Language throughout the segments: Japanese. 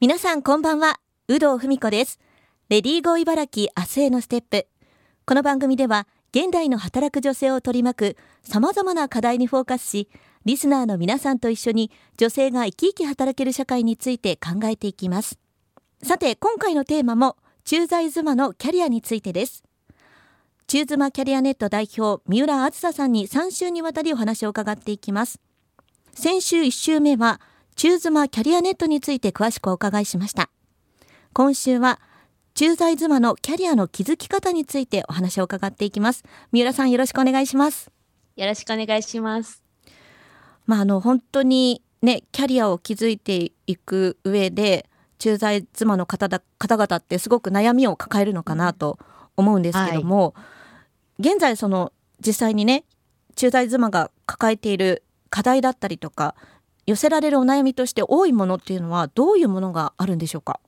皆さんこんばんは。有働文子です。レディーゴー茨城明日へのステップ。この番組では現代の働く女性を取り巻く様々な課題にフォーカスしリスナーの皆さんと一緒に女性が生き生き働ける社会について考えていきます。さて今回のテーマも駐在妻のキャリアについてです。中妻キャリアネット代表三浦あずささんに3週にわたりお話を伺っていきます。先週1週目は中妻キャリアネットについて詳しくお伺いしました。今週は駐在妻のキャリアの築き方についてお話を伺っていきます。三浦さんよろしくお願いします。よろしくお願いします。まああの本当にねキャリアを築いていく上で駐在妻の方だ方々ってすごく悩みを抱えるのかなと思うんですけども、はい、現在その実際にね駐在妻が抱えている課題だったりとか寄せられるお悩みとして多いものっていうのはどういうものがあるんでしょうか？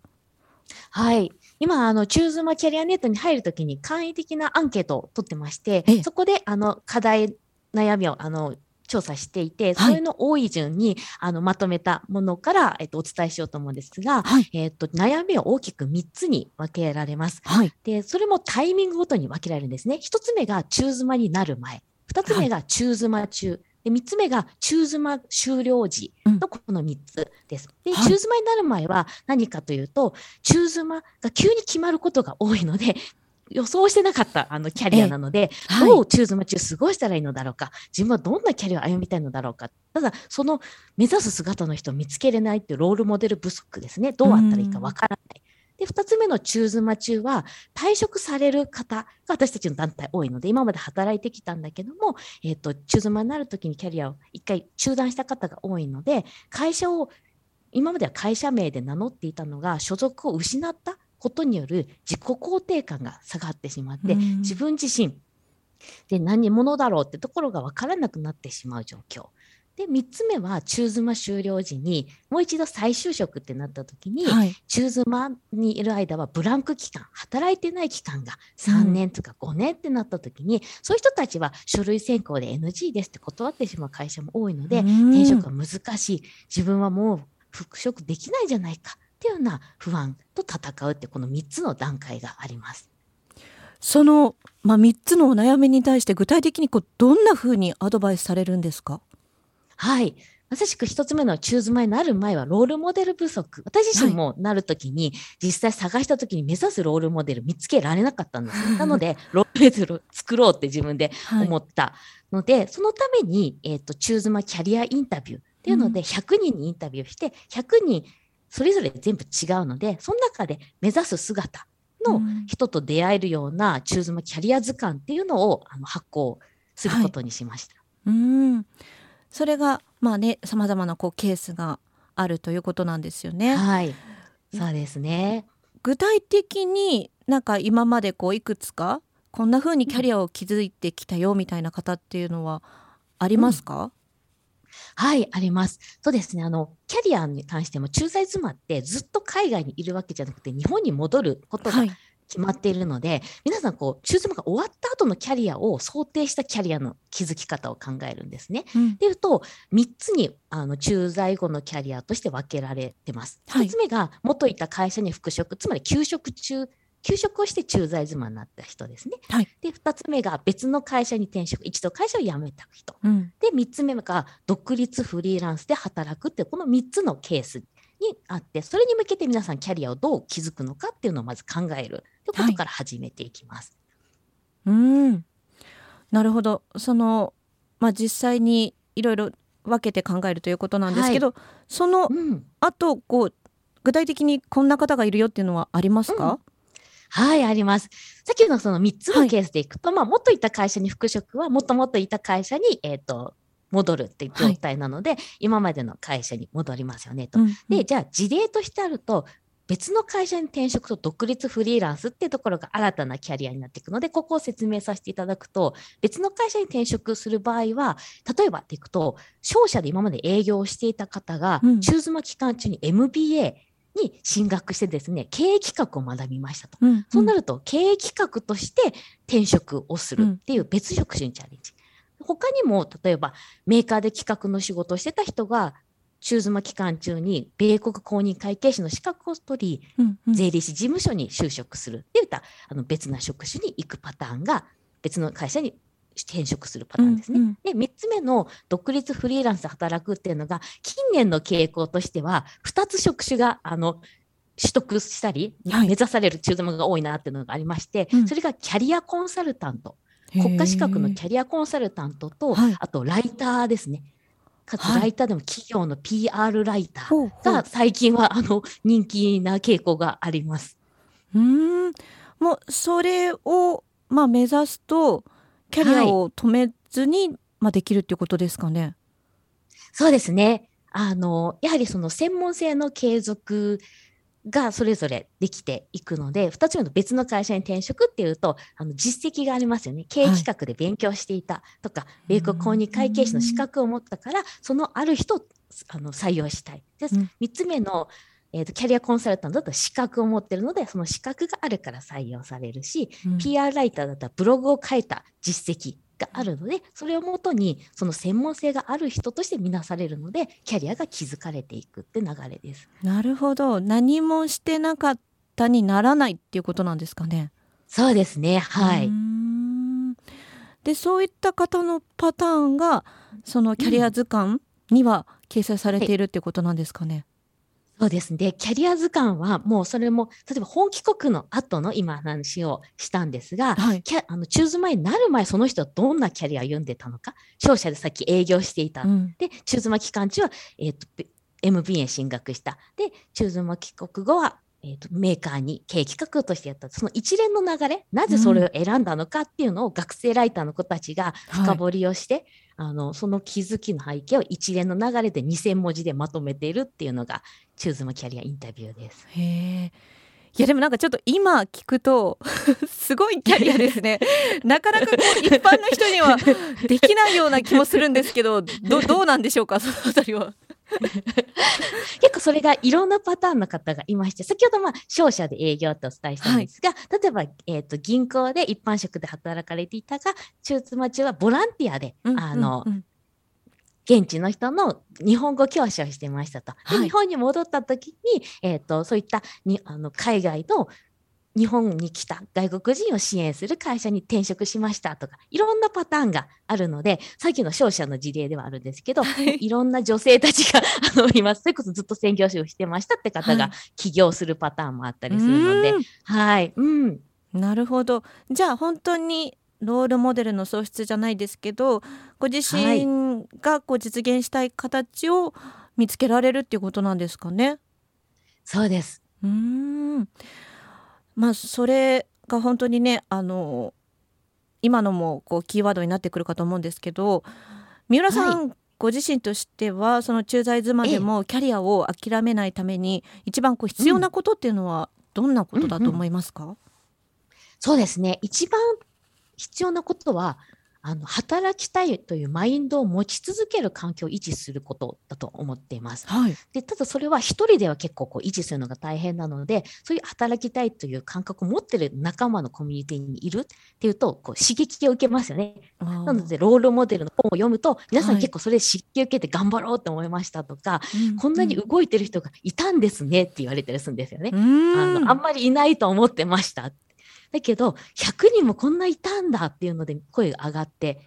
はい。今、あの、チューズマキャリアネットに入るときに簡易的なアンケートを取ってまして、そこで、あの、課題、悩みを、あの、調査していて、それの多い順に、あのまとめたものから、えっと、お伝えしようと思うんですが、はい、えっと、悩みを大きく3つに分けられます。はい、で、それもタイミングごとに分けられるんですね。1つ目がチューズマになる前、2つ目がチューズマ中、で3つ目が中妻終了時のこの3つです。で、中妻になる前は何かというと、中妻が急に決まることが多いので、予想してなかったあのキャリアなので、はい、どう中妻中過ごしたらいいのだろうか、自分はどんなキャリアを歩みたいのだろうか、ただ、その目指す姿の人を見つけれないっていうロールモデル不足ですね、どうあったらいいかわからない。で、二つ目の中妻中は、退職される方が私たちの団体多いので、今まで働いてきたんだけども、えっ、ー、と、中妻になるときにキャリアを一回中断した方が多いので、会社を、今までは会社名で名乗っていたのが、所属を失ったことによる自己肯定感が下がってしまって、自分自身で何者だろうってところが分からなくなってしまう状況。で3つ目は中妻終了時にもう一度再就職ってなった時に、はい、中妻にいる間はブランク期間働いてない期間が3年とか5年ってなった時に、うん、そういう人たちは書類選考で NG ですって断ってしまう会社も多いので、うん、転職が難しい。自分はもう復職できないじゃないかっていうような不安と戦うってこの3つの段階があります。その、まあ、3つのお悩みに対して具体的にこうどんなふうにアドバイスされるんですか？はい。まさしく一つ目のチューズ前になる前はロールモデル不足。私自身もなるときに、実際探したときに目指すロールモデル見つけられなかったんです。なので、ロールモデルを作ろうって自分で思ったので、はい、そのために、えっ、ー、と、チューズマキャリアインタビューっていうので、100人にインタビューして、100人それぞれ全部違うので、その中で目指す姿の人と出会えるようなチューズマキャリア図鑑っていうのをあの発行することにしました。はい、うんそれがまあねさまざまなこうケースがあるということなんですよね。はい、そうですね。具体的になんか今までこういくつかこんな風にキャリアを築いてきたよみたいな方っていうのはありますか、うん、はい、あります。そうですね。あの、キャリアに関しても、駐在妻ってずっと海外にいるわけじゃなくて、日本に戻ることが決まっているので、皆さんこう中妻が終わった後のキャリアを想定したキャリアの築き方を考えるんですね。うん、でいうと3つにあの駐在後のキャリアとして分けられてます。はい、1つ目が元いた会社に復職つまり休職中休職をして駐在妻になった人ですね。はい、で2つ目が別の会社に転職一度会社を辞めた人、うん、で3つ目が独立フリーランスで働くってこの3つのケースにあってそれに向けて皆さんキャリアをどう築くのかっていうのをまず考えるとい。うことから始めていきます。はい、うん。なるほど。その、まあ、実際にいろいろ分けて考えるということなんですけど、はい、その、うん、あとこう具体的にこんな方がいるよっていうのはありますか、うん。はい、あります。さっきのその3つのケースでいくと、はい、まあ、元いた会社に復職は、もともといた会社に、えっ、ー、と、戻るっていう状態なので、はい、今までの会社に戻りますよねと。うんうん、でじゃあ事例としてあると別の会社に転職と独立フリーランスっていうところが新たなキャリアになっていくのでここを説明させていただくと別の会社に転職する場合は例えばっていくと商社で今まで営業をしていた方が、うん、中妻期間中に MBA に進学してですね経営企画を学びましたと、うんうん、そうなると経営企画として転職をするっていう別職種にチャレンジ、他にも例えばメーカーで企画の仕事をしてた人が中妻期間中に米国公認会計士の資格を取り、うんうん、税理士事務所に就職するっていったあの別な職種に行くパターンが別の会社に転職するパターンですね。うんうん、で3つ目の独立フリーランスで働くっていうのが近年の傾向としては2つ職種があの取得したり、目指される中妻が多いなっていうのがありまして、それがキャリアコンサルタント。国家資格のキャリアコンサルタントと、あとライターですね。かつライターでも企業の PR ライターが最近はあの人気な傾向があります。うんもうそれを、まあ、目指すとキャリアを止めずに、はい、まあ、できるっていうことですかね。そうですね。あのやはりその専門性の継続がそれぞれできていくので、2つ目の別の会社に転職っていうと、あの実績がありますよね。経営企画で勉強していたとか、はい、米国公認会計士の資格を持ったから、そのある人をあの採用したい。で、うん、3つ目の、えーと、キャリアコンサルタントだと資格を持ってるので、その資格があるから採用されるし、うん、PR ライターだったらブログを書いた実績があるので、それをもとに、その専門性がある人として見なされるので、キャリアが築かれていくって流れです。なるほど。何もしてなかったにならないっていうことなんですかね。そうですね。はい。で、そういった方のパターンが、そのキャリア図鑑には掲載されているっていうことなんですかね。そうですね。キャリア図鑑はもうそれも、例えば本帰国の後の今話をしたんですが、はい、キャあの中妻になる前その人はどんなキャリアを読んでたのか、商社でさっき営業していた。うん、で、中妻期間中は、えーと、MBA 進学した。で、中妻帰国後はえーと、メーカーに経営企画としてやったその一連の流れなぜそれを選んだのかっていうのを学生ライターの子たちが深掘りをして、あのその気づきの背景を一連の流れで2,000文字でまとめているっていうのがチューズのキャリアインタビューです。へいやでもなんかちょっと今聞くと すごいキャリアですね なかなかこう一般の人にはできないような気もするんですけどどどうなんでしょうか？そのあたりは。結構それがいろんなパターンの方がいまして、先ほどまあ商社で営業とお伝えしたんですが、はい、例えば、えーと、銀行で一般職で働かれていたが、中妻中はボランティアで、うんうんうん、あの、現地の人の日本語教師をしてましたと。で、はい、日本に戻った時に、えーと、そういったにあの海外の日本に来た外国人を支援する会社に転職しましたとか、いろんなパターンがあるので、さっきの商社の事例ではあるんですけど、はい、いろんな女性たちが あのいます。それこそずっと専業主婦してましたって方が起業するパターンもあったりするので、はい。うん。なるほど。じゃあ本当にロールモデルの創出じゃないですけど、ご自身がこう実現したい形を見つけられるっていうことなんですかね？そうです。うん。まあそれが本当にねあの今のもこうキーワードになってくるかと思うんですけど三浦さん、はい、ご自身としてはその駐在妻でもキャリアを諦めないために一番こう必要なことっていうのはどんなことだと思いますか、うんうん、そうですね。一番必要なことはあの働きたいというマインドを持ち続ける環境を維持することだと思っています。はい、でただそれは一人では結構こう維持するのが大変なのでそういう働きたいという感覚を持ってる仲間のコミュニティにいるっていうとこう刺激を受けますよね。なのでロールモデルの本を読むと皆さん結構それで刺激を受けて頑張ろうって思いましたとか、はい、こんなに動いてる人がいたんですねって言われたりするんですよね。あのあんまりいないと思ってましただけど100人もこんないたんだっていうので声が上がって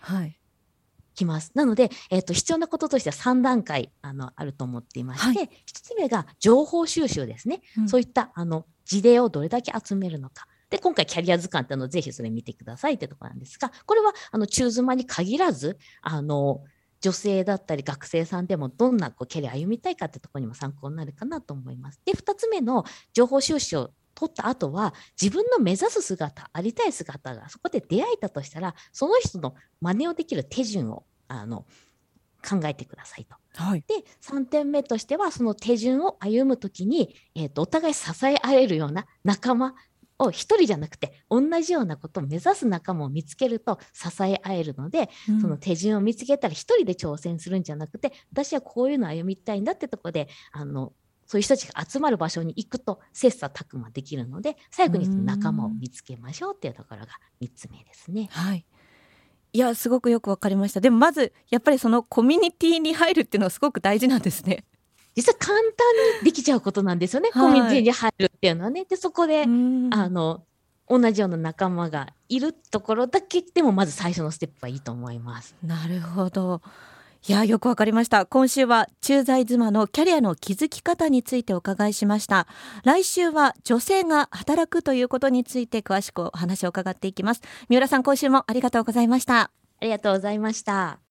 きます。はい、なので、えーと、必要なこととしては3段階あのあると思っていまして、はい、1つ目が情報収集ですね、うん、そういったあの事例をどれだけ集めるのか。で今回キャリア図鑑っていうのをぜひそれ見てくださいってところなんですがこれはあの中妻に限らずあの女性だったり学生さんでもどんなこうキャリア歩みたいかってところにも参考になるかなと思います。で2つ目の情報収集を取った後は自分の目指す姿ありたい姿がそこで出会えたとしたらその人の真似をできる手順をあの考えてくださいと。はい、で3点目としてはその手順を歩む時に、えーと、お互い支え合えるような仲間を1人じゃなくて同じようなことを目指す仲間を見つけると支え合えるので、うん、その手順を見つけたら1人で挑戦するんじゃなくて私はこういうのを歩みたいんだってとこであのそういう人たちが集まる場所に行くと切磋琢磨できるので最後に仲間を見つけましょうっていうところが3つ目ですね。はい。いやすごくよくわかりました。でもまずやっぱりそのコミュニティに入るっていうのはすごく大事なんですね。実は簡単にできちゃうことなんですよね、はい、コミュニティに入るっていうのはね。でそこであの同じような仲間がいるところだけでもまず最初のステップはいいと思います。なるほどいやよくわかりました。今週は駐在妻のキャリアの築き方についてお伺いしました。来週は女性が働くということについて詳しくお話を伺っていきます。三浦さん今週もありがとうございました。ありがとうございました。